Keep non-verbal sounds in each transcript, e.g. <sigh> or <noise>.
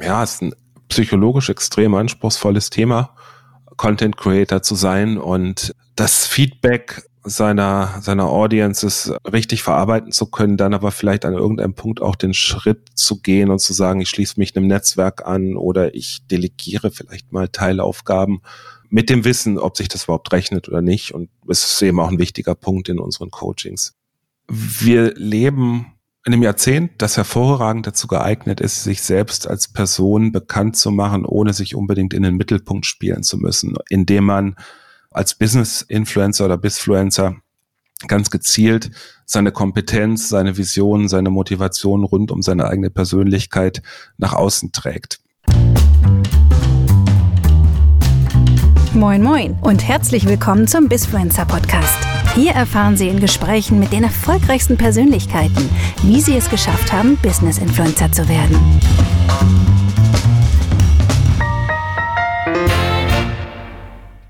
ja, ist ein psychologisch extrem anspruchsvolles Thema, Content Creator zu sein und das Feedback seiner, seiner Audiences richtig verarbeiten zu können, dann aber vielleicht an irgendeinem Punkt auch den Schritt zu gehen und zu sagen, ich schließe mich einem Netzwerk an oder ich delegiere vielleicht mal Teilaufgaben mit dem Wissen, ob sich das überhaupt rechnet oder nicht. Und es ist eben auch ein wichtiger Punkt in unseren Coachings. Wir leben in einem Jahrzehnt, das hervorragend dazu geeignet ist, sich selbst als Person bekannt zu machen, ohne sich unbedingt in den Mittelpunkt spielen zu müssen, indem man als Business-Influencer oder Bisfluencer ganz gezielt seine Kompetenz, seine Vision, seine Motivation rund um seine eigene Persönlichkeit nach außen trägt. Moin Moin und herzlich willkommen zum Bisfluencer Podcast. Hier erfahren Sie in Gesprächen mit den erfolgreichsten Persönlichkeiten, wie sie es geschafft haben, Business Influencer zu werden.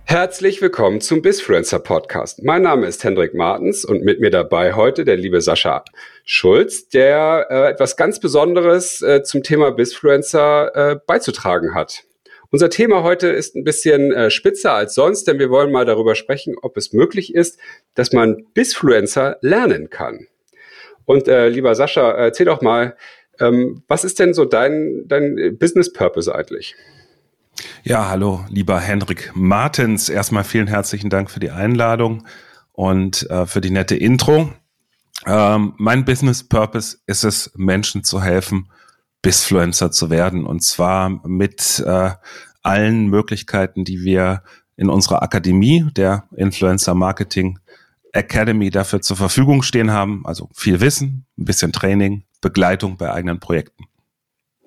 Herzlich willkommen zum Bisfluencer Podcast. Mein Name ist Hendrik Martens und mit mir dabei heute der liebe Sascha Schulz, der äh, etwas ganz Besonderes äh, zum Thema Bisfluencer äh, beizutragen hat. Unser Thema heute ist ein bisschen äh, spitzer als sonst, denn wir wollen mal darüber sprechen, ob es möglich ist, dass man Bisfluencer lernen kann. Und äh, lieber Sascha, erzähl doch mal, ähm, was ist denn so dein, dein Business Purpose eigentlich? Ja, hallo, lieber Hendrik Martens. Erstmal vielen herzlichen Dank für die Einladung und äh, für die nette Intro. Ähm, mein Business Purpose ist es, Menschen zu helfen, Bisfluencer zu werden. Und zwar mit äh, allen Möglichkeiten, die wir in unserer Akademie, der Influencer Marketing Academy, dafür zur Verfügung stehen haben. Also viel Wissen, ein bisschen Training, Begleitung bei eigenen Projekten.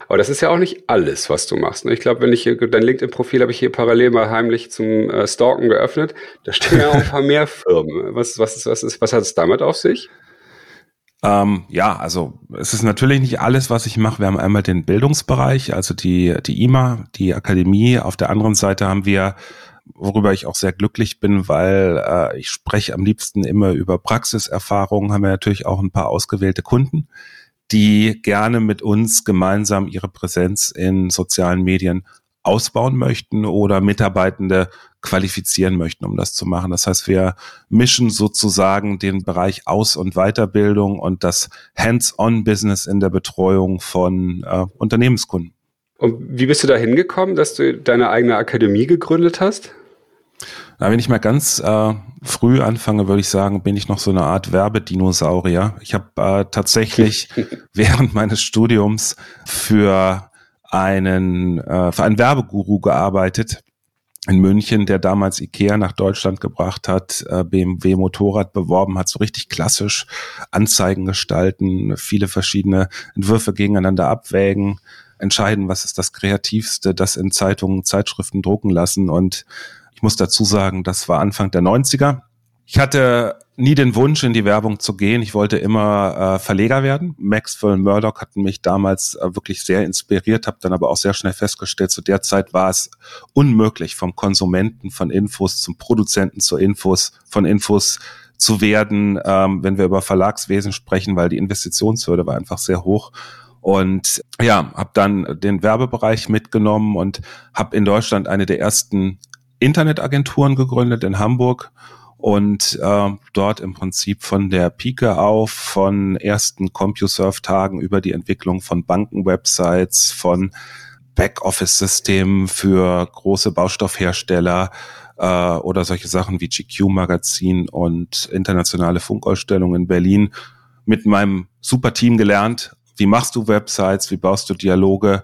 Aber das ist ja auch nicht alles, was du machst. Ne? Ich glaube, wenn ich hier, dein LinkedIn-Profil habe ich hier parallel mal heimlich zum äh, Stalken geöffnet. Da stehen ja auch ein paar <laughs> mehr Firmen. Was, was, ist, was, ist, was hat es damit auf sich? Ähm, ja, also es ist natürlich nicht alles, was ich mache. Wir haben einmal den Bildungsbereich, also die, die IMA, die Akademie. Auf der anderen Seite haben wir, worüber ich auch sehr glücklich bin, weil äh, ich spreche am liebsten immer über Praxiserfahrungen, haben wir natürlich auch ein paar ausgewählte Kunden die gerne mit uns gemeinsam ihre Präsenz in sozialen Medien ausbauen möchten oder Mitarbeitende qualifizieren möchten, um das zu machen. Das heißt, wir mischen sozusagen den Bereich Aus- und Weiterbildung und das Hands-on-Business in der Betreuung von äh, Unternehmenskunden. Und wie bist du da hingekommen, dass du deine eigene Akademie gegründet hast? Na, wenn ich mal ganz äh, früh anfange, würde ich sagen, bin ich noch so eine Art Werbedinosaurier. Ich habe äh, tatsächlich <laughs> während meines Studiums für einen äh, für einen Werbeguru gearbeitet in München, der damals Ikea nach Deutschland gebracht hat, äh, BMW Motorrad beworben hat, so richtig klassisch Anzeigen gestalten, viele verschiedene Entwürfe gegeneinander abwägen, entscheiden, was ist das Kreativste, das in Zeitungen, Zeitschriften drucken lassen und ich muss dazu sagen, das war Anfang der 90er. Ich hatte nie den Wunsch, in die Werbung zu gehen. Ich wollte immer äh, Verleger werden. Maxwell Murdoch hat mich damals äh, wirklich sehr inspiriert, habe dann aber auch sehr schnell festgestellt, zu der Zeit war es unmöglich, vom Konsumenten von Infos zum Produzenten zu Infos, von Infos zu werden, ähm, wenn wir über Verlagswesen sprechen, weil die Investitionshürde war einfach sehr hoch. Und ja, habe dann den Werbebereich mitgenommen und habe in Deutschland eine der ersten Internetagenturen gegründet in Hamburg und äh, dort im Prinzip von der Pike auf, von ersten CompuServe-Tagen über die Entwicklung von Bankenwebsites, von Backoffice-Systemen für große Baustoffhersteller äh, oder solche Sachen wie GQ-Magazin und internationale Funkausstellungen in Berlin mit meinem super Team gelernt, wie machst du Websites, wie baust du Dialoge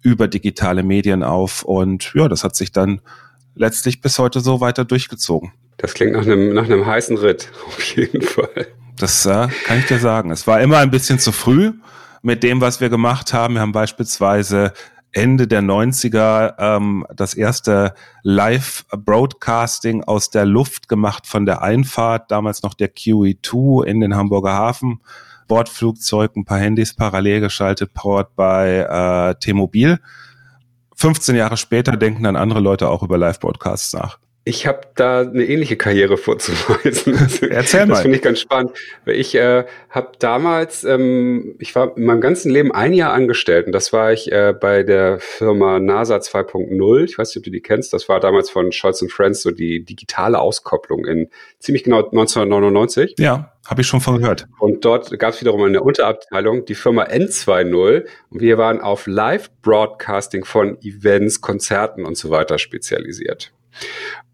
über digitale Medien auf? Und ja, das hat sich dann letztlich bis heute so weiter durchgezogen. Das klingt nach einem, nach einem heißen Ritt, <laughs> auf jeden Fall. Das äh, kann ich dir sagen. Es war immer ein bisschen zu früh mit dem, was wir gemacht haben. Wir haben beispielsweise Ende der 90er ähm, das erste Live-Broadcasting aus der Luft gemacht von der Einfahrt, damals noch der QE2 in den Hamburger Hafen. Bordflugzeug, ein paar Handys parallel geschaltet, powered by äh, T-Mobil. 15 Jahre später denken dann andere Leute auch über Live-Broadcasts nach. Ich habe da eine ähnliche Karriere <laughs> vorzuweisen. Erzähl mal. Das finde ich ganz spannend. Ich äh, habe damals, ähm, ich war in meinem ganzen Leben ein Jahr angestellt und das war ich äh, bei der Firma NASA 2.0. Ich weiß nicht, ob du die kennst. Das war damals von Scholz Friends so die digitale Auskopplung in ziemlich genau 1999. Ja, habe ich schon von gehört. Und dort gab es wiederum eine Unterabteilung, die Firma N2.0. Und wir waren auf Live-Broadcasting von Events, Konzerten und so weiter spezialisiert.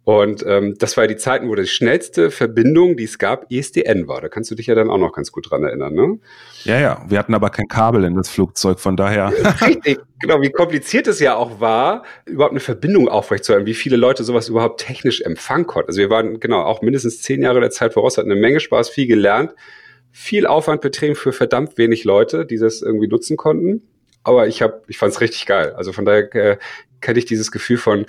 Und ähm, das war die Zeiten, wo die schnellste Verbindung, die es gab, ESDN war. Da kannst du dich ja dann auch noch ganz gut dran erinnern, ne? Ja, ja. Wir hatten aber kein Kabel in das Flugzeug, von daher. <laughs> Richtig, genau. Wie kompliziert es ja auch war, überhaupt eine Verbindung aufrechtzuerhalten, wie viele Leute sowas überhaupt technisch empfangen konnten. Also wir waren genau auch mindestens zehn Jahre der Zeit voraus, hatten eine Menge Spaß, viel gelernt, viel Aufwand betrieben für verdammt wenig Leute, die das irgendwie nutzen konnten. Aber ich habe, ich fand es richtig geil. Also von daher äh, kenne ich dieses Gefühl von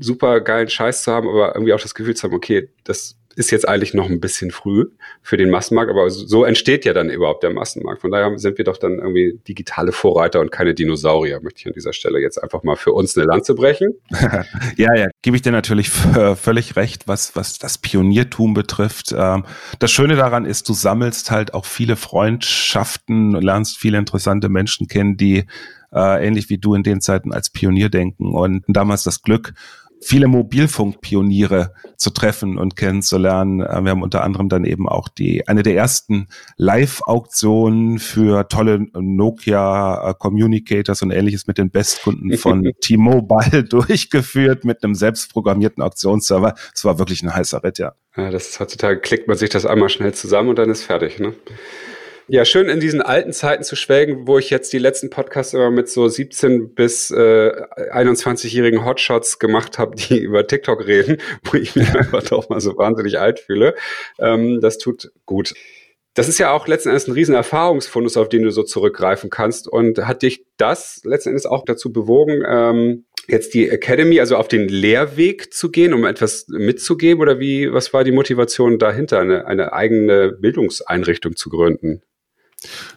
super geilen Scheiß zu haben, aber irgendwie auch das Gefühl zu haben, okay, das ist jetzt eigentlich noch ein bisschen früh für den Massenmarkt, aber so entsteht ja dann überhaupt der Massenmarkt. Von daher sind wir doch dann irgendwie digitale Vorreiter und keine Dinosaurier, möchte ich an dieser Stelle jetzt einfach mal für uns eine Lanze brechen. <laughs> ja, ja, gebe ich dir natürlich völlig recht, was, was das Pioniertum betrifft. Ähm, das Schöne daran ist, du sammelst halt auch viele Freundschaften, lernst viele interessante Menschen kennen, die äh, ähnlich wie du in den Zeiten als Pionier denken und damals das Glück, viele Mobilfunkpioniere zu treffen und kennenzulernen. Äh, wir haben unter anderem dann eben auch die eine der ersten Live-Auktionen für tolle Nokia äh, Communicators und ähnliches mit den Bestkunden von <laughs> T-Mobile <laughs> durchgeführt mit einem selbstprogrammierten Auktionsserver. Es war wirklich ein heißer Ritt, ja. Ja, das ist heutzutage klickt man sich das einmal schnell zusammen und dann ist fertig, ne? Ja, schön in diesen alten Zeiten zu schwelgen, wo ich jetzt die letzten Podcasts immer mit so 17 bis äh, 21-jährigen Hotshots gemacht habe, die <laughs> über TikTok reden, <laughs> wo ich mich einfach doch mal so wahnsinnig alt fühle. Ähm, das tut gut. Das ist ja auch letzten Endes ein riesen Erfahrungsfundus, auf den du so zurückgreifen kannst. Und hat dich das letzten Endes auch dazu bewogen, ähm, jetzt die Academy, also auf den Lehrweg zu gehen, um etwas mitzugeben? Oder wie, was war die Motivation dahinter, eine, eine eigene Bildungseinrichtung zu gründen?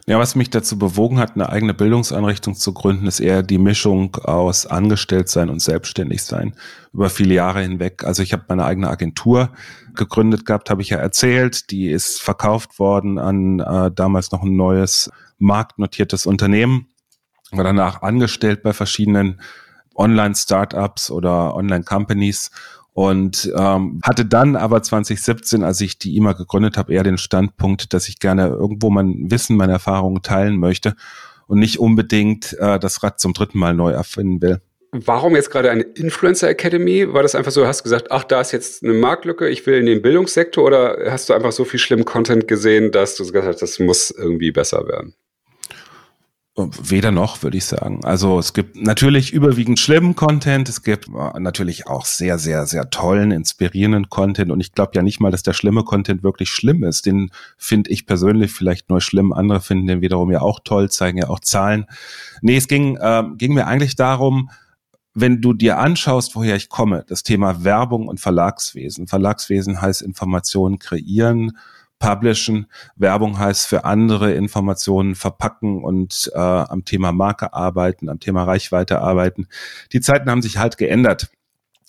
Ja, was mich dazu bewogen hat, eine eigene Bildungseinrichtung zu gründen, ist eher die Mischung aus Angestelltsein und Selbstständigsein über viele Jahre hinweg. Also ich habe meine eigene Agentur gegründet gehabt, habe ich ja erzählt. Die ist verkauft worden an äh, damals noch ein neues marktnotiertes Unternehmen. War danach angestellt bei verschiedenen Online-Startups oder Online-Companies und ähm, hatte dann aber 2017, als ich die IMA gegründet habe, eher den Standpunkt, dass ich gerne irgendwo mein Wissen, meine Erfahrungen teilen möchte und nicht unbedingt äh, das Rad zum dritten Mal neu erfinden will. Warum jetzt gerade eine Influencer Academy? War das einfach so, hast du gesagt, ach, da ist jetzt eine Marktlücke, ich will in den Bildungssektor oder hast du einfach so viel schlimmen Content gesehen, dass du gesagt hast, das muss irgendwie besser werden? Weder noch, würde ich sagen. Also es gibt natürlich überwiegend schlimmen Content, es gibt äh, natürlich auch sehr, sehr, sehr tollen, inspirierenden Content und ich glaube ja nicht mal, dass der schlimme Content wirklich schlimm ist. Den finde ich persönlich vielleicht nur schlimm, andere finden den wiederum ja auch toll, zeigen ja auch Zahlen. Nee, es ging, äh, ging mir eigentlich darum, wenn du dir anschaust, woher ich komme, das Thema Werbung und Verlagswesen. Verlagswesen heißt Informationen kreieren, publishen. Werbung heißt für andere Informationen verpacken und äh, am Thema Marke arbeiten, am Thema Reichweite arbeiten. Die Zeiten haben sich halt geändert.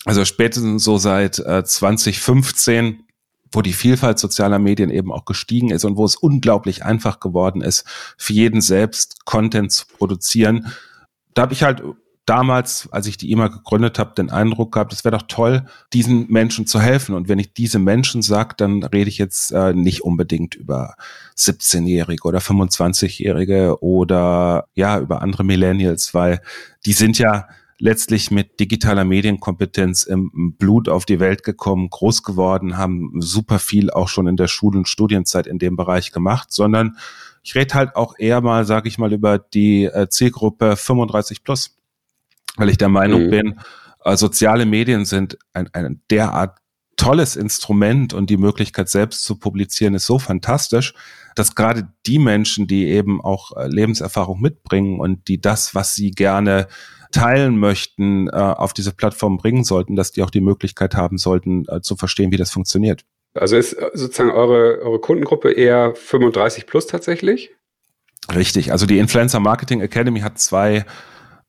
Also spätestens so seit äh, 2015 wo die Vielfalt sozialer Medien eben auch gestiegen ist und wo es unglaublich einfach geworden ist, für jeden selbst Content zu produzieren. Da habe ich halt damals, als ich die EMA gegründet habe, den Eindruck gehabt, es wäre doch toll, diesen Menschen zu helfen. Und wenn ich diese Menschen sage, dann rede ich jetzt äh, nicht unbedingt über 17-Jährige oder 25-Jährige oder ja, über andere Millennials, weil die sind ja letztlich mit digitaler Medienkompetenz im Blut auf die Welt gekommen, groß geworden, haben super viel auch schon in der Schul- und Studienzeit in dem Bereich gemacht, sondern ich rede halt auch eher mal, sage ich mal, über die äh, Zielgruppe 35 plus weil ich der Meinung mhm. bin, äh, soziale Medien sind ein, ein derart tolles Instrument und die Möglichkeit selbst zu publizieren ist so fantastisch, dass gerade die Menschen, die eben auch äh, Lebenserfahrung mitbringen und die das, was sie gerne teilen möchten, äh, auf diese Plattform bringen sollten, dass die auch die Möglichkeit haben sollten, zu verstehen, wie das funktioniert. Also ist sozusagen eure, eure Kundengruppe eher 35 plus tatsächlich? Richtig. Also die Influencer Marketing Academy hat zwei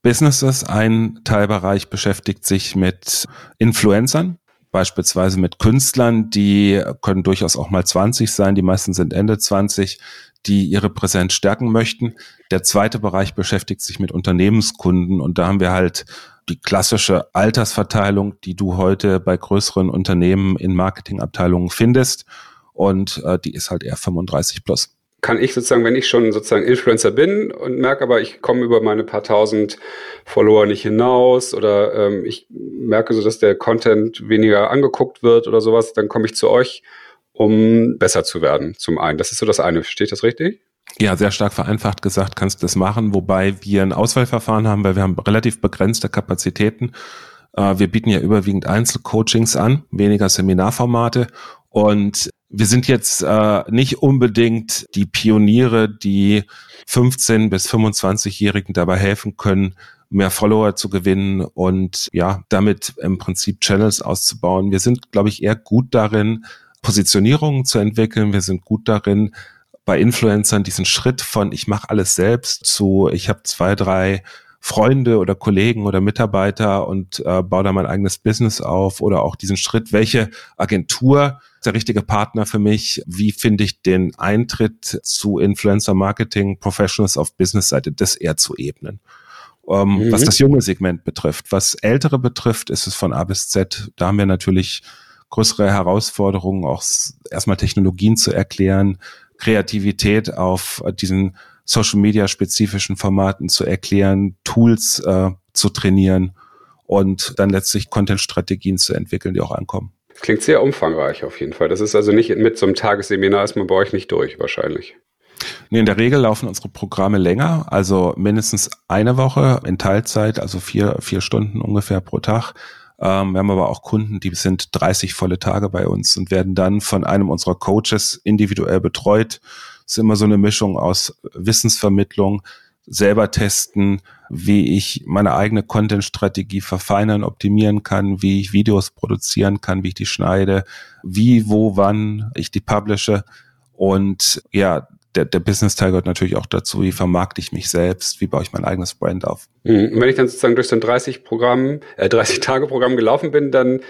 Businesses. Ein Teilbereich beschäftigt sich mit Influencern. beispielsweise mit Künstlern, die können durchaus auch mal 20 sein, die meisten sind Ende 20, die ihre Präsenz stärken möchten. Der zweite Bereich beschäftigt sich mit Unternehmenskunden und da haben wir halt die klassische Altersverteilung, die du heute bei größeren Unternehmen in Marketingabteilungen findest und äh, die ist halt eher 35 plus kann ich sozusagen, wenn ich schon sozusagen Influencer bin und merke aber, ich komme über meine paar tausend Follower nicht hinaus oder ähm, ich merke so, dass der Content weniger angeguckt wird oder sowas, dann komme ich zu euch, um besser zu werden. Zum einen. Das ist so das eine. Versteht das richtig? Ja, sehr stark vereinfacht gesagt kannst du das machen, wobei wir ein Auswahlverfahren haben, weil wir haben relativ begrenzte Kapazitäten. Äh, wir bieten ja überwiegend Einzelcoachings an, weniger Seminarformate und wir sind jetzt äh, nicht unbedingt die Pioniere, die 15 bis 25-Jährigen dabei helfen können, mehr Follower zu gewinnen und ja, damit im Prinzip Channels auszubauen. Wir sind, glaube ich, eher gut darin, Positionierungen zu entwickeln. Wir sind gut darin, bei Influencern diesen Schritt von ich mache alles selbst zu ich habe zwei, drei Freunde oder Kollegen oder Mitarbeiter und äh, baue da mein eigenes Business auf oder auch diesen Schritt, welche Agentur ist der richtige Partner für mich? Wie finde ich den Eintritt zu Influencer Marketing Professionals auf Business-Seite, das eher zu ebnen? Ähm, mhm. Was das junge Segment betrifft. Was ältere betrifft, ist es von A bis Z. Da haben wir natürlich größere Herausforderungen, auch erstmal Technologien zu erklären, Kreativität auf diesen Social Media spezifischen Formaten zu erklären, Tools äh, zu trainieren und dann letztlich Content-Strategien zu entwickeln, die auch ankommen. Klingt sehr umfangreich auf jeden Fall. Das ist also nicht mit so einem Tagesseminar ist man bei euch nicht durch wahrscheinlich. Nee, in der Regel laufen unsere Programme länger, also mindestens eine Woche in Teilzeit, also vier, vier Stunden ungefähr pro Tag. Ähm, wir haben aber auch Kunden, die sind 30 volle Tage bei uns und werden dann von einem unserer Coaches individuell betreut ist immer so eine Mischung aus Wissensvermittlung, selber testen, wie ich meine eigene Content-Strategie verfeinern, optimieren kann, wie ich Videos produzieren kann, wie ich die schneide, wie, wo, wann ich die publische. Und ja, der, der Business-Teil gehört natürlich auch dazu, wie vermarkte ich mich selbst, wie baue ich mein eigenes Brand auf. Mhm. Und wenn ich dann sozusagen durch so ein 30 Programm, äh, 30 Tage Programm gelaufen bin, dann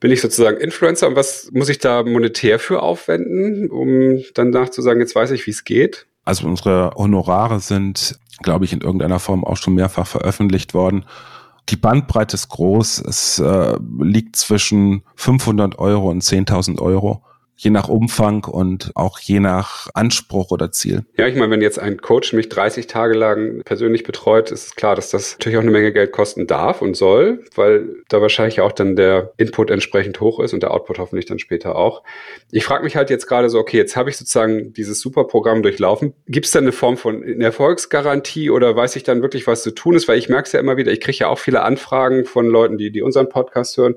bin ich sozusagen Influencer und was muss ich da monetär für aufwenden, um dann nachzusagen, jetzt weiß ich, wie es geht? Also unsere Honorare sind, glaube ich, in irgendeiner Form auch schon mehrfach veröffentlicht worden. Die Bandbreite ist groß. Es äh, liegt zwischen 500 Euro und 10.000 Euro je nach Umfang und auch je nach Anspruch oder Ziel. Ja, ich meine, wenn jetzt ein Coach mich 30 Tage lang persönlich betreut, ist klar, dass das natürlich auch eine Menge Geld kosten darf und soll, weil da wahrscheinlich auch dann der Input entsprechend hoch ist und der Output hoffentlich dann später auch. Ich frage mich halt jetzt gerade so, okay, jetzt habe ich sozusagen dieses super Programm durchlaufen. Gibt es dann eine Form von Erfolgsgarantie oder weiß ich dann wirklich, was zu tun ist? Weil ich merke es ja immer wieder, ich kriege ja auch viele Anfragen von Leuten, die, die unseren Podcast hören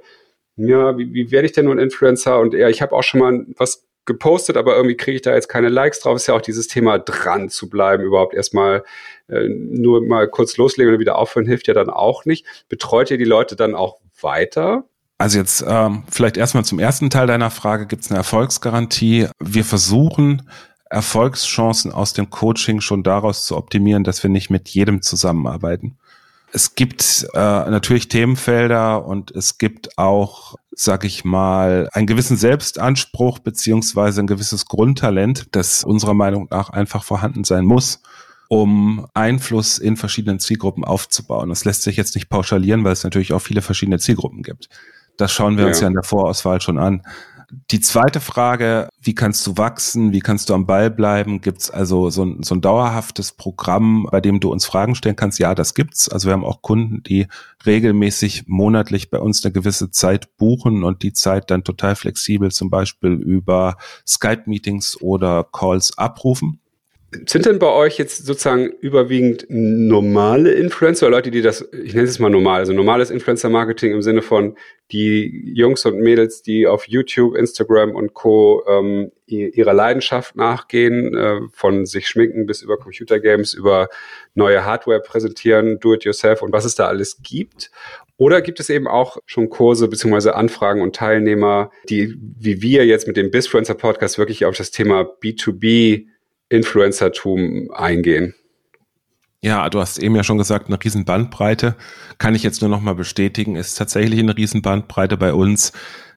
ja, wie, wie werde ich denn nun Influencer? Und ja, ich habe auch schon mal was gepostet, aber irgendwie kriege ich da jetzt keine Likes drauf. Ist ja auch dieses Thema dran zu bleiben, überhaupt erstmal äh, nur mal kurz loslegen und wieder aufhören, hilft ja dann auch nicht. Betreut ihr die Leute dann auch weiter? Also jetzt ähm, vielleicht erstmal zum ersten Teil deiner Frage, gibt es eine Erfolgsgarantie? Wir versuchen Erfolgschancen aus dem Coaching schon daraus zu optimieren, dass wir nicht mit jedem zusammenarbeiten es gibt äh, natürlich Themenfelder und es gibt auch, sag ich mal, einen gewissen Selbstanspruch beziehungsweise ein gewisses Grundtalent, das unserer Meinung nach einfach vorhanden sein muss, um Einfluss in verschiedenen Zielgruppen aufzubauen. Das lässt sich jetzt nicht pauschalieren, weil es natürlich auch viele verschiedene Zielgruppen gibt. Das schauen wir ja. uns ja in der Vorauswahl schon an. Die zweite Frage, wie kannst du wachsen, wie kannst du am Ball bleiben? Gibt es also so ein, so ein dauerhaftes Programm, bei dem du uns Fragen stellen kannst? Ja, das gibt's. Also wir haben auch Kunden, die regelmäßig monatlich bei uns eine gewisse Zeit buchen und die Zeit dann total flexibel zum Beispiel über Skype-Meetings oder Calls abrufen. Sind denn bei euch jetzt sozusagen überwiegend normale Influencer, Leute, die das, ich nenne es mal normal, also normales Influencer-Marketing im Sinne von die Jungs und Mädels, die auf YouTube, Instagram und Co. Ähm, ihrer Leidenschaft nachgehen, äh, von sich schminken bis über Computergames, über neue Hardware präsentieren, Do-it-yourself und was es da alles gibt? Oder gibt es eben auch schon Kurse beziehungsweise Anfragen und Teilnehmer, die wie wir jetzt mit dem Bizfluencer Podcast wirklich auf das Thema B2B Influencertum eingehen. Ja, du hast eben ja schon gesagt, eine riesen Bandbreite. Kann ich jetzt nur noch mal bestätigen, ist tatsächlich eine riesen Bandbreite bei uns.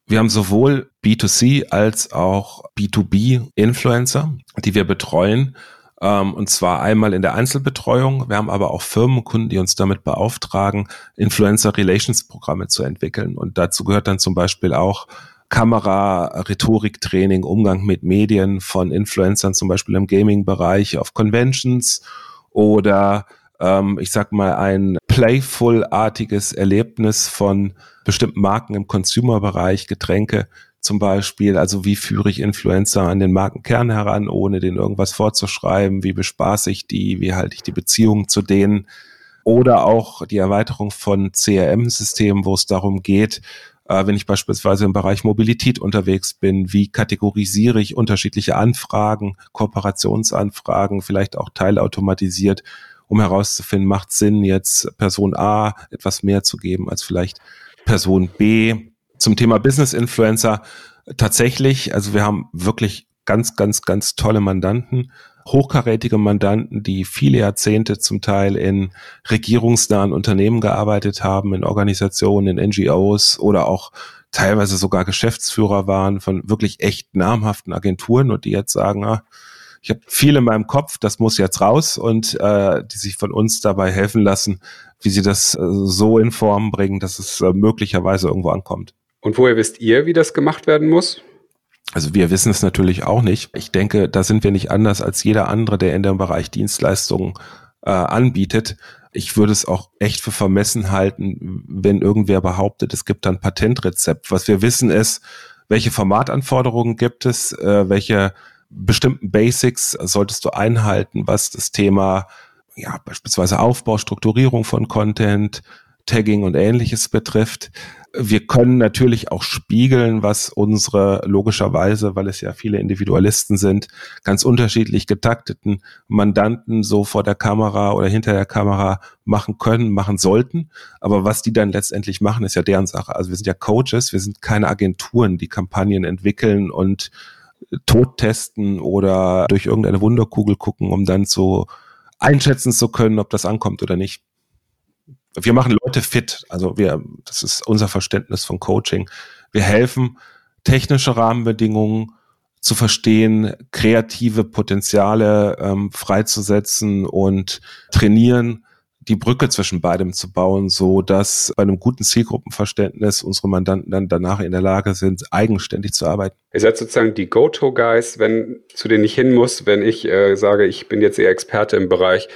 Wir haben sowohl B2C als auch B2B Influencer, die wir betreuen. Ähm, und zwar einmal in der Einzelbetreuung. Wir haben aber auch Firmenkunden, die uns damit beauftragen, Influencer Relations Programme zu entwickeln. Und dazu gehört dann zum Beispiel auch Kamera, Rhetoriktraining, Umgang mit Medien von Influencern, zum Beispiel im Gaming-Bereich, auf Conventions oder ähm, ich sag mal ein playful-artiges Erlebnis von bestimmten Marken im Consumer-Bereich, Getränke zum Beispiel. Also wie führe ich Influencer an den Markenkern heran, ohne denen irgendwas vorzuschreiben? Wie bespaße ich die? Wie halte ich die Beziehung zu denen? Oder auch die Erweiterung von CRM-Systemen, wo es darum geht, äh, wenn ich beispielsweise im Bereich Mobilität unterwegs bin, wie kategorisiere ich unterschiedliche Anfragen, Kooperationsanfragen, vielleicht auch teilautomatisiert, um herauszufinden, macht Sinn, jetzt Person A etwas mehr zu geben als vielleicht Person B. Zum Thema Business Influencer tatsächlich, also wir haben wirklich ganz, ganz, ganz tolle Mandanten, hochkarätige Mandanten, die viele Jahrzehnte zum Teil in regierungsnahen Unternehmen gearbeitet haben, in Organisationen, in NGOs oder auch teilweise sogar Geschäftsführer waren von wirklich echt namhaften Agenturen und die jetzt sagen, ah, ich habe viel in meinem Kopf, das muss jetzt raus und äh, die sich von uns dabei helfen lassen, wie sie das äh, so in Form bringen, dass es äh, möglicherweise irgendwo ankommt. Und woher wisst ihr, wie das gemacht werden muss? Also wir wissen es natürlich auch nicht. Ich denke, da sind wir nicht anders als jeder andere, der in dem Bereich Dienstleistungen äh, anbietet. Ich würde es auch echt für vermessen halten, wenn irgendwer behauptet, es gibt ein Patentrezept. Was wir wissen ist, welche Formatanforderungen gibt es, äh, welche bestimmten Basics solltest du einhalten, was das Thema ja beispielsweise Aufbau, Strukturierung von Content, Tagging und ähnliches betrifft. Wir können natürlich auch spiegeln, was unsere logischerweise, weil es ja viele Individualisten sind, ganz unterschiedlich getakteten Mandanten so vor der Kamera oder hinter der Kamera machen können, machen sollten. Aber was die dann letztendlich machen, ist ja deren Sache. Also wir sind ja Coaches, wir sind keine Agenturen, die Kampagnen entwickeln und tot testen oder durch irgendeine Wunderkugel gucken, um dann so einschätzen zu können, ob das ankommt oder nicht. Wir machen Leute fit. Also wir, das ist unser Verständnis von Coaching. Wir helfen, technische Rahmenbedingungen zu verstehen, kreative Potenziale ähm, freizusetzen und trainieren, die Brücke zwischen beidem zu bauen, so dass bei einem guten Zielgruppenverständnis unsere Mandanten dann danach in der Lage sind, eigenständig zu arbeiten. Ihr seid sozusagen die Go-To-Guys, wenn zu denen ich hin muss, wenn ich äh, sage, ich bin jetzt eher Experte im Bereich,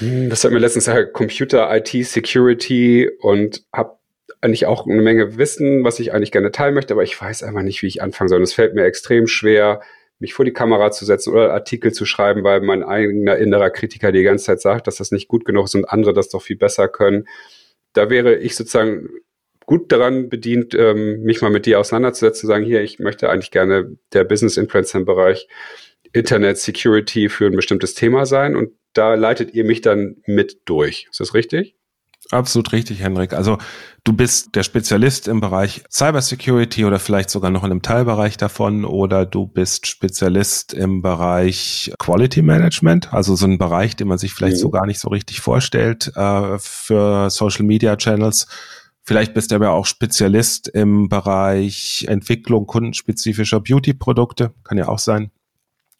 das hat mir letztens gesagt, Computer, IT, Security und habe eigentlich auch eine Menge Wissen, was ich eigentlich gerne teilen möchte, aber ich weiß einfach nicht, wie ich anfangen soll. Und es fällt mir extrem schwer, mich vor die Kamera zu setzen oder Artikel zu schreiben, weil mein eigener innerer Kritiker die ganze Zeit sagt, dass das nicht gut genug ist und andere das doch viel besser können. Da wäre ich sozusagen gut daran bedient, ähm, mich mal mit dir auseinanderzusetzen, zu sagen, hier, ich möchte eigentlich gerne der Business Influencer im Bereich Internet Security für ein bestimmtes Thema sein und da leitet ihr mich dann mit durch. Ist das richtig? Absolut richtig, Henrik. Also du bist der Spezialist im Bereich Cybersecurity oder vielleicht sogar noch in einem Teilbereich davon oder du bist Spezialist im Bereich Quality Management, also so ein Bereich, den man sich vielleicht mhm. so gar nicht so richtig vorstellt äh, für Social Media Channels. Vielleicht bist du aber auch Spezialist im Bereich Entwicklung kundenspezifischer Beauty-Produkte, kann ja auch sein.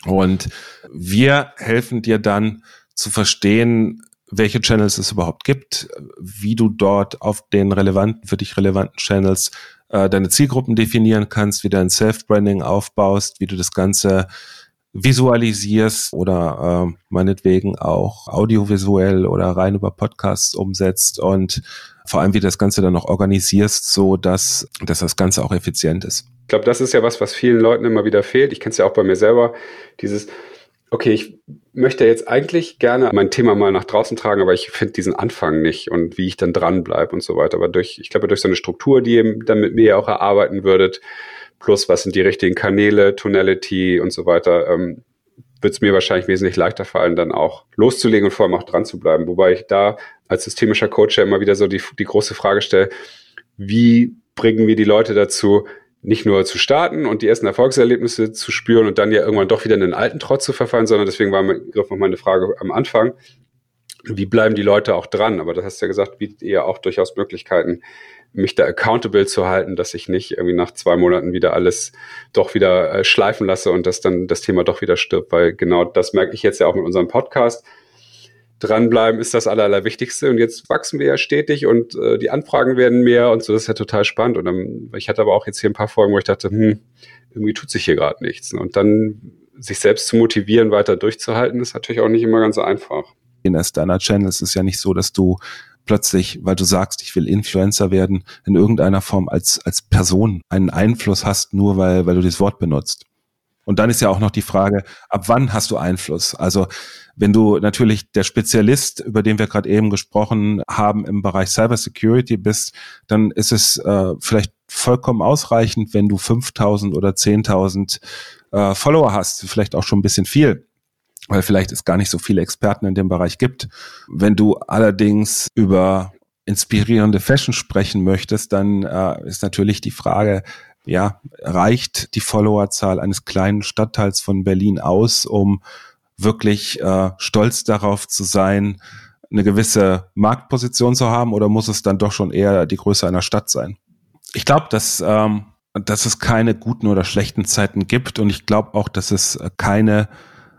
Und wir helfen dir dann zu verstehen, welche Channels es überhaupt gibt, wie du dort auf den relevanten, für dich relevanten Channels äh, deine Zielgruppen definieren kannst, wie du ein Self-Branding aufbaust, wie du das Ganze visualisierst oder äh, meinetwegen auch audiovisuell oder rein über Podcasts umsetzt und vor allem wie du das Ganze dann noch organisierst, so dass, dass das Ganze auch effizient ist. Ich glaube, das ist ja was, was vielen Leuten immer wieder fehlt. Ich kenne es ja auch bei mir selber, dieses okay, ich möchte jetzt eigentlich gerne mein Thema mal nach draußen tragen, aber ich finde diesen Anfang nicht und wie ich dann dranbleibe und so weiter. Aber durch, ich glaube, durch so eine Struktur, die ihr dann mit mir auch erarbeiten würdet, plus was sind die richtigen Kanäle, Tonality und so weiter, ähm, wird es mir wahrscheinlich wesentlich leichter fallen, dann auch loszulegen und vor allem auch dran zu bleiben. Wobei ich da als systemischer Coach ja immer wieder so die, die große Frage stelle, wie bringen wir die Leute dazu, nicht nur zu starten und die ersten Erfolgserlebnisse zu spüren und dann ja irgendwann doch wieder in den alten Trotz zu verfallen, sondern deswegen war mein Griff noch meine Frage am Anfang. wie bleiben die Leute auch dran? Aber das hast du ja gesagt, bietet ihr auch durchaus Möglichkeiten, mich da accountable zu halten, dass ich nicht irgendwie nach zwei Monaten wieder alles doch wieder äh, schleifen lasse und dass dann das Thema doch wieder stirbt, weil genau das merke ich jetzt ja auch mit unserem Podcast. Dranbleiben ist das Aller, Allerwichtigste und jetzt wachsen wir ja stetig und äh, die Anfragen werden mehr und so, das ist ja total spannend. Und dann, ich hatte aber auch jetzt hier ein paar Folgen, wo ich dachte, hm, irgendwie tut sich hier gerade nichts. Und dann sich selbst zu motivieren, weiter durchzuhalten, ist natürlich auch nicht immer ganz einfach. In deiner Channels ist ja nicht so, dass du plötzlich, weil du sagst, ich will Influencer werden, in irgendeiner Form als, als Person einen Einfluss hast, nur weil, weil du das Wort benutzt. Und dann ist ja auch noch die Frage, ab wann hast du Einfluss? Also wenn du natürlich der Spezialist, über den wir gerade eben gesprochen haben, im Bereich Cybersecurity bist, dann ist es äh, vielleicht vollkommen ausreichend, wenn du 5000 oder 10.000 äh, Follower hast, vielleicht auch schon ein bisschen viel weil vielleicht es gar nicht so viele Experten in dem Bereich gibt. Wenn du allerdings über inspirierende Fashion sprechen möchtest, dann äh, ist natürlich die Frage, ja, reicht die Followerzahl eines kleinen Stadtteils von Berlin aus, um wirklich äh, stolz darauf zu sein, eine gewisse Marktposition zu haben, oder muss es dann doch schon eher die Größe einer Stadt sein? Ich glaube, dass, ähm, dass es keine guten oder schlechten Zeiten gibt und ich glaube auch, dass es keine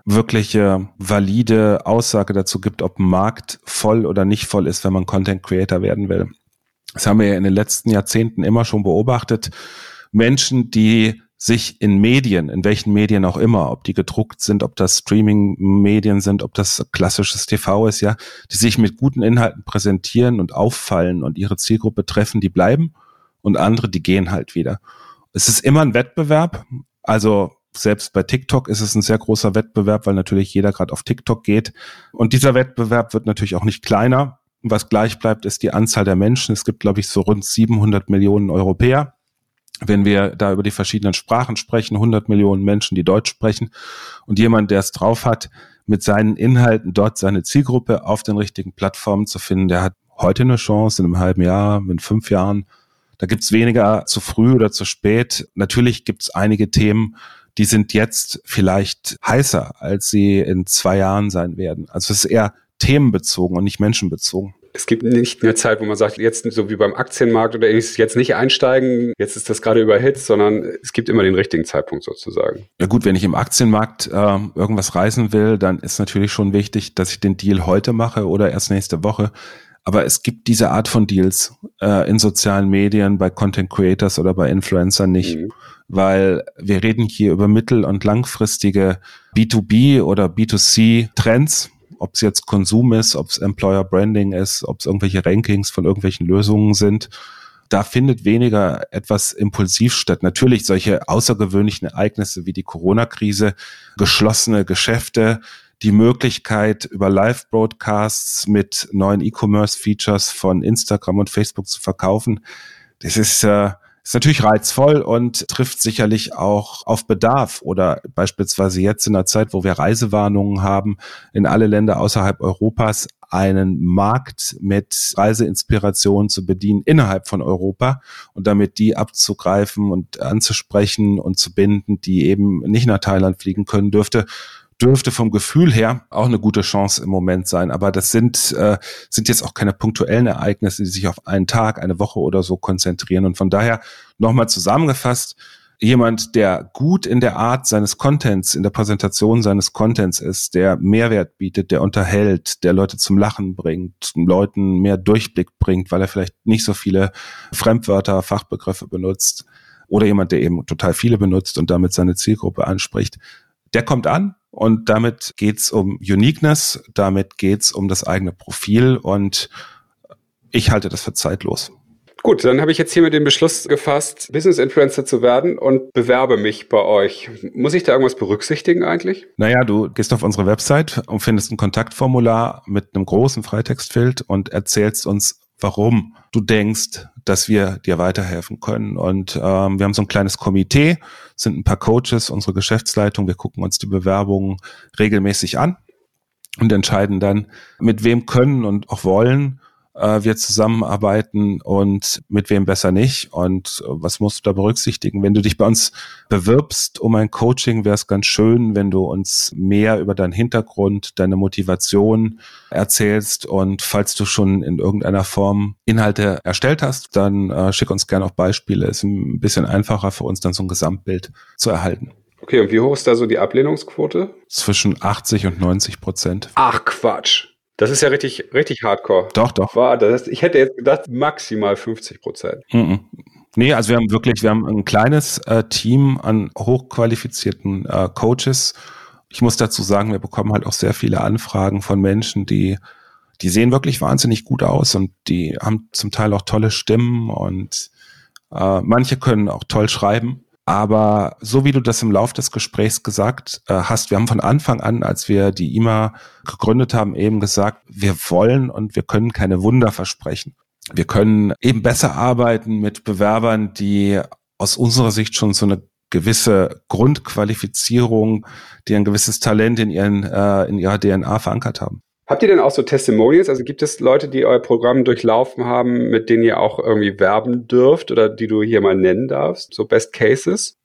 wirkliche valide Aussage dazu gibt, ob ein Markt voll oder nicht voll ist, wenn man Content Creator werden will. Das haben wir ja in den letzten Jahrzehnten immer schon beobachtet. Menschen, die sich in Medien, in welchen Medien auch immer, ob die gedruckt sind, ob das Streaming-Medien sind, ob das klassisches TV ist, ja, die sich mit guten Inhalten präsentieren und auffallen und ihre Zielgruppe treffen, die bleiben und andere, die gehen halt wieder. Es ist immer ein Wettbewerb. Also selbst bei TikTok ist es ein sehr großer Wettbewerb, weil natürlich jeder gerade auf TikTok geht. Und dieser Wettbewerb wird natürlich auch nicht kleiner. Was gleich bleibt, ist die Anzahl der Menschen. Es gibt, glaube ich, so rund 700 Millionen Europäer. Wenn wir da über die verschiedenen Sprachen sprechen, 100 Millionen Menschen, die Deutsch sprechen. Und jemand, der es drauf hat, mit seinen Inhalten dort seine Zielgruppe auf den richtigen Plattformen zu finden, der hat heute eine Chance, in einem halben Jahr, in fünf Jahren. Da gibt's weniger zu früh oder zu spät. Natürlich gibt's einige Themen, die sind jetzt vielleicht heißer, als sie in zwei Jahren sein werden. Also es ist eher themenbezogen und nicht menschenbezogen. Es gibt nicht eine Zeit, wo man sagt, jetzt so wie beim Aktienmarkt oder ähnliches, jetzt nicht einsteigen, jetzt ist das gerade überhitzt, sondern es gibt immer den richtigen Zeitpunkt sozusagen. Ja gut, wenn ich im Aktienmarkt äh, irgendwas reißen will, dann ist natürlich schon wichtig, dass ich den Deal heute mache oder erst nächste Woche. Aber es gibt diese Art von Deals äh, in sozialen Medien, bei Content Creators oder bei Influencern nicht. Mhm weil wir reden hier über mittel- und langfristige B2B oder B2C Trends, ob es jetzt Konsum ist, ob es Employer Branding ist, ob es irgendwelche Rankings von irgendwelchen Lösungen sind. Da findet weniger etwas impulsiv statt. Natürlich solche außergewöhnlichen Ereignisse wie die Corona-Krise, geschlossene Geschäfte, die Möglichkeit, über Live-Broadcasts mit neuen E-Commerce-Features von Instagram und Facebook zu verkaufen. Das ist äh, ist natürlich reizvoll und trifft sicherlich auch auf Bedarf oder beispielsweise jetzt in der Zeit, wo wir Reisewarnungen haben, in alle Länder außerhalb Europas einen Markt mit Reiseinspiration zu bedienen innerhalb von Europa und damit die abzugreifen und anzusprechen und zu binden, die eben nicht nach Thailand fliegen können, dürfte dürfte vom Gefühl her auch eine gute Chance im Moment sein. Aber das sind, äh, sind jetzt auch keine punktuellen Ereignisse, die sich auf einen Tag, eine Woche oder so konzentrieren. Und von daher nochmal zusammengefasst, jemand, der gut in der Art seines Contents, in der Präsentation seines Contents ist, der Mehrwert bietet, der unterhält, der Leute zum Lachen bringt, Leuten mehr Durchblick bringt, weil er vielleicht nicht so viele Fremdwörter, Fachbegriffe benutzt oder jemand, der eben total viele benutzt und damit seine Zielgruppe anspricht, der kommt an und damit geht's um Uniqueness, damit geht's um das eigene Profil und ich halte das für zeitlos. Gut, dann habe ich jetzt hiermit den Beschluss gefasst, Business Influencer zu werden und bewerbe mich bei euch. Muss ich da irgendwas berücksichtigen eigentlich? Naja, du gehst auf unsere Website und findest ein Kontaktformular mit einem großen Freitextfeld und erzählst uns, warum du denkst, dass wir dir weiterhelfen können. Und ähm, wir haben so ein kleines Komitee, sind ein paar Coaches, unsere Geschäftsleitung, wir gucken uns die Bewerbungen regelmäßig an und entscheiden dann, mit wem können und auch wollen äh, wir zusammenarbeiten und mit wem besser nicht und äh, was musst du da berücksichtigen. Wenn du dich bei uns bewirbst um ein Coaching, wäre es ganz schön, wenn du uns mehr über deinen Hintergrund, deine Motivation erzählst und falls du schon in irgendeiner Form Inhalte erstellt hast, dann äh, schick uns gerne auch Beispiele. Ist ein bisschen einfacher für uns dann so ein Gesamtbild zu erhalten. Okay, und wie hoch ist da so die Ablehnungsquote? Zwischen 80 und 90 Prozent. Ach Quatsch. Das ist ja richtig, richtig hardcore. Doch, doch. War, das heißt, ich hätte jetzt gedacht, maximal 50 Prozent. Mm -mm. Nee, also wir haben wirklich, wir haben ein kleines äh, Team an hochqualifizierten äh, Coaches. Ich muss dazu sagen, wir bekommen halt auch sehr viele Anfragen von Menschen, die, die sehen wirklich wahnsinnig gut aus und die haben zum Teil auch tolle Stimmen und äh, manche können auch toll schreiben. Aber so wie du das im Lauf des Gesprächs gesagt äh, hast, wir haben von Anfang an, als wir die IMA gegründet haben, eben gesagt, wir wollen und wir können keine Wunder versprechen. Wir können eben besser arbeiten mit Bewerbern, die aus unserer Sicht schon so eine gewisse Grundqualifizierung, die ein gewisses Talent in ihren äh, in ihrer DNA verankert haben. Habt ihr denn auch so Testimonials? Also gibt es Leute, die euer Programm durchlaufen haben, mit denen ihr auch irgendwie werben dürft oder die du hier mal nennen darfst? So Best Cases?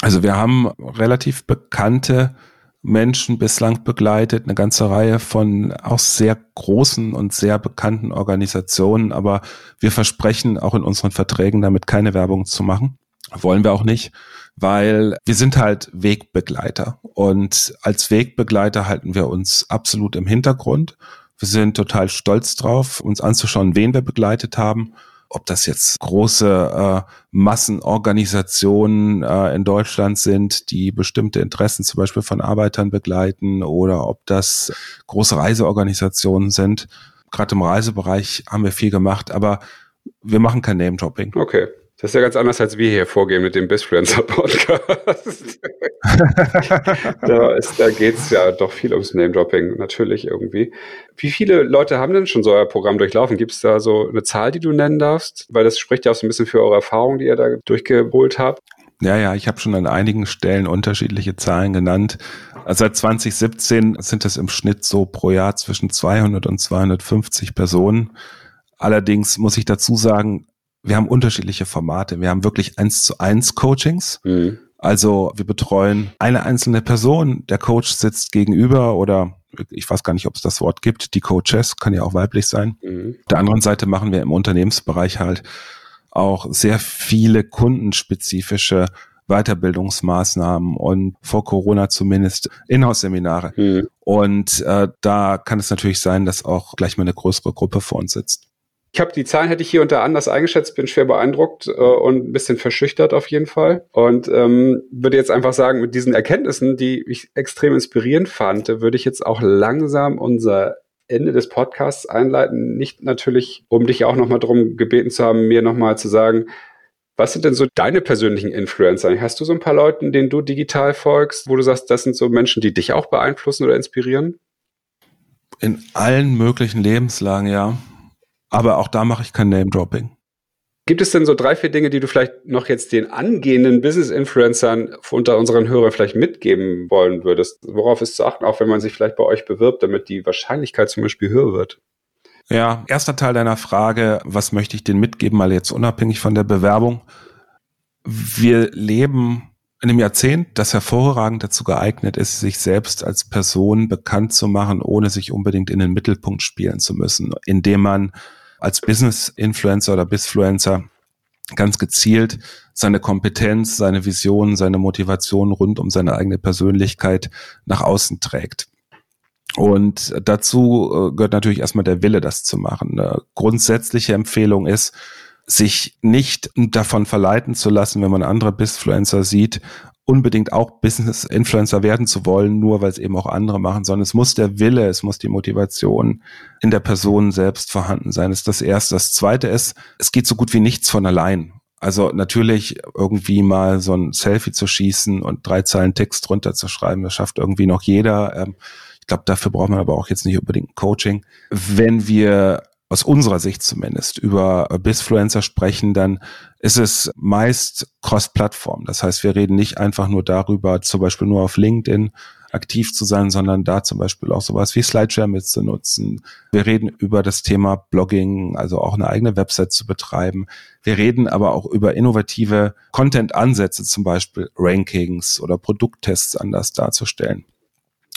Also wir haben relativ bekannte Menschen bislang begleitet, eine ganze Reihe von auch sehr großen und sehr bekannten Organisationen, aber wir versprechen auch in unseren Verträgen damit keine Werbung zu machen. Wollen wir auch nicht weil wir sind halt Wegbegleiter und als Wegbegleiter halten wir uns absolut im Hintergrund. Wir sind total stolz drauf, uns anzuschauen, wen wir begleitet haben. Ob das jetzt große äh, Massenorganisationen äh, in Deutschland sind, die bestimmte Interessen zum Beispiel von Arbeitern begleiten oder ob das große Reiseorganisationen sind. Gerade im Reisebereich haben wir viel gemacht, aber wir machen kein Name-Dropping. Okay. Das ist ja ganz anders, als wir hier vorgehen mit dem Bisfluencer Podcast. <laughs> da da geht es ja doch viel ums Name-Dropping, natürlich irgendwie. Wie viele Leute haben denn schon so euer Programm durchlaufen? Gibt es da so eine Zahl, die du nennen darfst? Weil das spricht ja auch so ein bisschen für eure Erfahrung, die ihr da durchgeholt habt. Ja, ja, ich habe schon an einigen Stellen unterschiedliche Zahlen genannt. Also seit 2017 sind es im Schnitt so pro Jahr zwischen 200 und 250 Personen. Allerdings muss ich dazu sagen, wir haben unterschiedliche Formate. Wir haben wirklich eins zu eins Coachings. Mhm. Also wir betreuen eine einzelne Person, der Coach sitzt gegenüber oder ich weiß gar nicht, ob es das Wort gibt, die Coaches, kann ja auch weiblich sein. Mhm. Auf der anderen Seite machen wir im Unternehmensbereich halt auch sehr viele kundenspezifische Weiterbildungsmaßnahmen und vor Corona zumindest Inhouse-Seminare. Mhm. Und äh, da kann es natürlich sein, dass auch gleich mal eine größere Gruppe vor uns sitzt. Ich habe die Zahlen hätte ich hier unter anders eingeschätzt, bin schwer beeindruckt äh, und ein bisschen verschüchtert auf jeden Fall. Und ähm, würde jetzt einfach sagen, mit diesen Erkenntnissen, die ich extrem inspirierend fand, würde ich jetzt auch langsam unser Ende des Podcasts einleiten. Nicht natürlich, um dich auch nochmal darum gebeten zu haben, mir nochmal zu sagen, was sind denn so deine persönlichen Influencer? Hast du so ein paar Leuten, denen du digital folgst, wo du sagst, das sind so Menschen, die dich auch beeinflussen oder inspirieren? In allen möglichen Lebenslagen, ja. Aber auch da mache ich kein Name-Dropping. Gibt es denn so drei, vier Dinge, die du vielleicht noch jetzt den angehenden Business-Influencern unter unseren Hörern vielleicht mitgeben wollen würdest? Worauf ist zu achten, auch wenn man sich vielleicht bei euch bewirbt, damit die Wahrscheinlichkeit zum Beispiel höher wird? Ja, erster Teil deiner Frage, was möchte ich denen mitgeben, mal jetzt unabhängig von der Bewerbung. Wir leben in einem Jahrzehnt, das hervorragend dazu geeignet ist, sich selbst als Person bekannt zu machen, ohne sich unbedingt in den Mittelpunkt spielen zu müssen, indem man als Business-Influencer oder Bisfluencer ganz gezielt seine Kompetenz, seine Vision, seine Motivation rund um seine eigene Persönlichkeit nach außen trägt. Und dazu äh, gehört natürlich erstmal der Wille, das zu machen. Eine grundsätzliche Empfehlung ist, sich nicht davon verleiten zu lassen, wenn man andere Bisfluencer sieht, unbedingt auch Business-Influencer werden zu wollen, nur weil es eben auch andere machen, sondern es muss der Wille, es muss die Motivation in der Person selbst vorhanden sein. Das ist das Erste. Das Zweite ist, es geht so gut wie nichts von allein. Also natürlich irgendwie mal so ein Selfie zu schießen und drei Zeilen Text drunter zu schreiben, das schafft irgendwie noch jeder. Ähm, ich glaube, dafür braucht man aber auch jetzt nicht unbedingt ein Coaching. Wenn wir aus unserer Sicht zumindest über Bisfluencer sprechen, dann ist es meist Cross-Plattform. Das heißt, wir reden nicht einfach nur darüber, zum Beispiel nur auf LinkedIn aktiv zu sein, sondern da zum Beispiel auch sowas wie Slideshare mitzunutzen. Wir reden über das Thema Blogging, also auch eine eigene Website zu betreiben. Wir reden aber auch über innovative Content-Ansätze, zum Beispiel Rankings oder Produkttests anders darzustellen.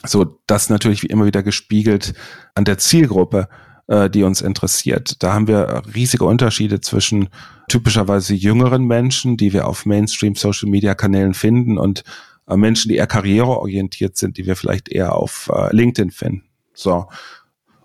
So, das natürlich wie immer wieder gespiegelt an der Zielgruppe äh, die uns interessiert. Da haben wir riesige Unterschiede zwischen typischerweise jüngeren Menschen, die wir auf Mainstream Social Media Kanälen finden und äh, Menschen, die eher karriereorientiert sind, die wir vielleicht eher auf äh, LinkedIn finden. So.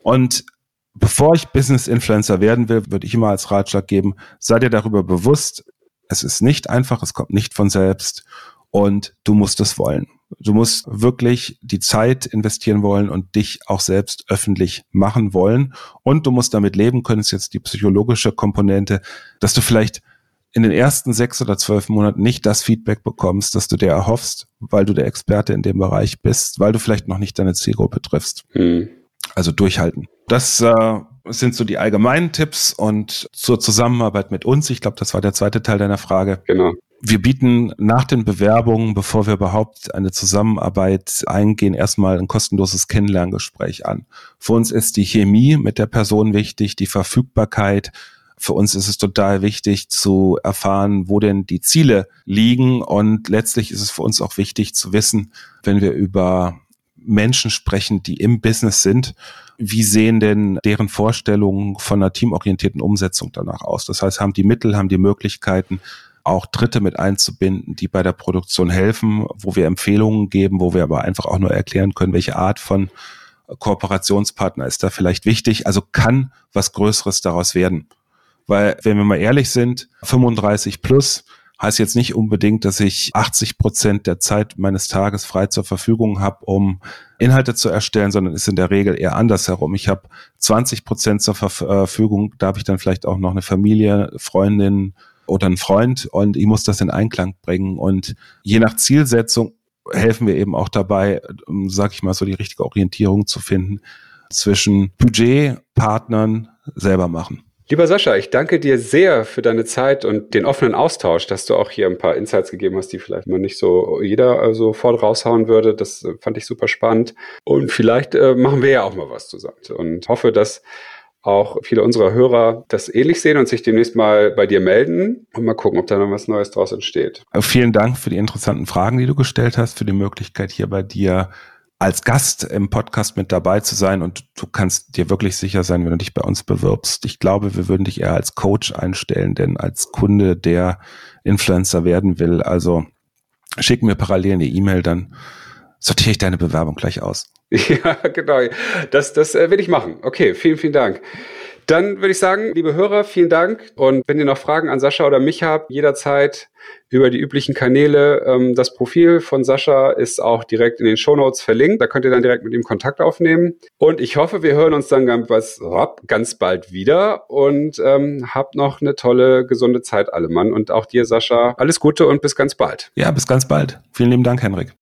Und bevor ich Business Influencer werden will, würde ich immer als Ratschlag geben, sei dir darüber bewusst, es ist nicht einfach, es kommt nicht von selbst und du musst es wollen. Du musst wirklich die Zeit investieren wollen und dich auch selbst öffentlich machen wollen. Und du musst damit leben können, ist jetzt die psychologische Komponente, dass du vielleicht in den ersten sechs oder zwölf Monaten nicht das Feedback bekommst, das du dir erhoffst, weil du der Experte in dem Bereich bist, weil du vielleicht noch nicht deine Zielgruppe triffst. Hm. Also durchhalten. Das äh, sind so die allgemeinen Tipps und zur Zusammenarbeit mit uns. Ich glaube, das war der zweite Teil deiner Frage. Genau. Wir bieten nach den Bewerbungen, bevor wir überhaupt eine Zusammenarbeit eingehen, erstmal ein kostenloses Kennenlerngespräch an. Für uns ist die Chemie mit der Person wichtig, die Verfügbarkeit. Für uns ist es total wichtig zu erfahren, wo denn die Ziele liegen. Und letztlich ist es für uns auch wichtig zu wissen, wenn wir über Menschen sprechen, die im Business sind, wie sehen denn deren Vorstellungen von einer teamorientierten Umsetzung danach aus? Das heißt, haben die Mittel, haben die Möglichkeiten, auch Dritte mit einzubinden, die bei der Produktion helfen, wo wir Empfehlungen geben, wo wir aber einfach auch nur erklären können, welche Art von Kooperationspartner ist da vielleicht wichtig. Also kann was Größeres daraus werden. Weil, wenn wir mal ehrlich sind, 35 plus heißt jetzt nicht unbedingt, dass ich 80 Prozent der Zeit meines Tages frei zur Verfügung habe, um Inhalte zu erstellen, sondern ist in der Regel eher andersherum. Ich habe 20 Prozent zur Verfügung, da habe ich dann vielleicht auch noch eine Familie, Freundin, oder ein Freund und ich muss das in Einklang bringen. Und je nach Zielsetzung helfen wir eben auch dabei, um, sag ich mal, so die richtige Orientierung zu finden zwischen Budget, Partnern, selber machen. Lieber Sascha, ich danke dir sehr für deine Zeit und den offenen Austausch, dass du auch hier ein paar Insights gegeben hast, die vielleicht mal nicht so jeder äh, sofort raushauen würde. Das äh, fand ich super spannend. Und vielleicht äh, machen wir ja auch mal was zusammen. Und hoffe, dass auch viele unserer Hörer das ähnlich sehen und sich demnächst mal bei dir melden und mal gucken, ob da noch was Neues draus entsteht. Äh, vielen Dank für die interessanten Fragen, die du gestellt hast, für die Möglichkeit hier bei dir als Gast im Podcast mit dabei zu sein und du kannst dir wirklich sicher sein, wenn du dich bei uns bewirbst. Ich glaube, wir würden dich eher als Coach einstellen, denn als Kunde, der Influencer werden will, also schick mir parallel eine E-Mail, dann sortiere ich deine Bewerbung gleich aus. <laughs> Ja, genau. Das, das äh, will ich machen. Okay, vielen, vielen Dank. Dann würde ich sagen, liebe Hörer, vielen Dank. Und wenn ihr noch Fragen an Sascha oder mich habt, jederzeit über die üblichen Kanäle. Ähm, das Profil von Sascha ist auch direkt in den Shownotes verlinkt. Da könnt ihr dann direkt mit ihm Kontakt aufnehmen. Und ich hoffe, wir hören uns dann ganz, ganz bald wieder und ähm, habt noch eine tolle, gesunde Zeit, alle Mann. Und auch dir, Sascha, alles Gute und bis ganz bald. Ja, bis ganz bald. Vielen lieben Dank, Henrik.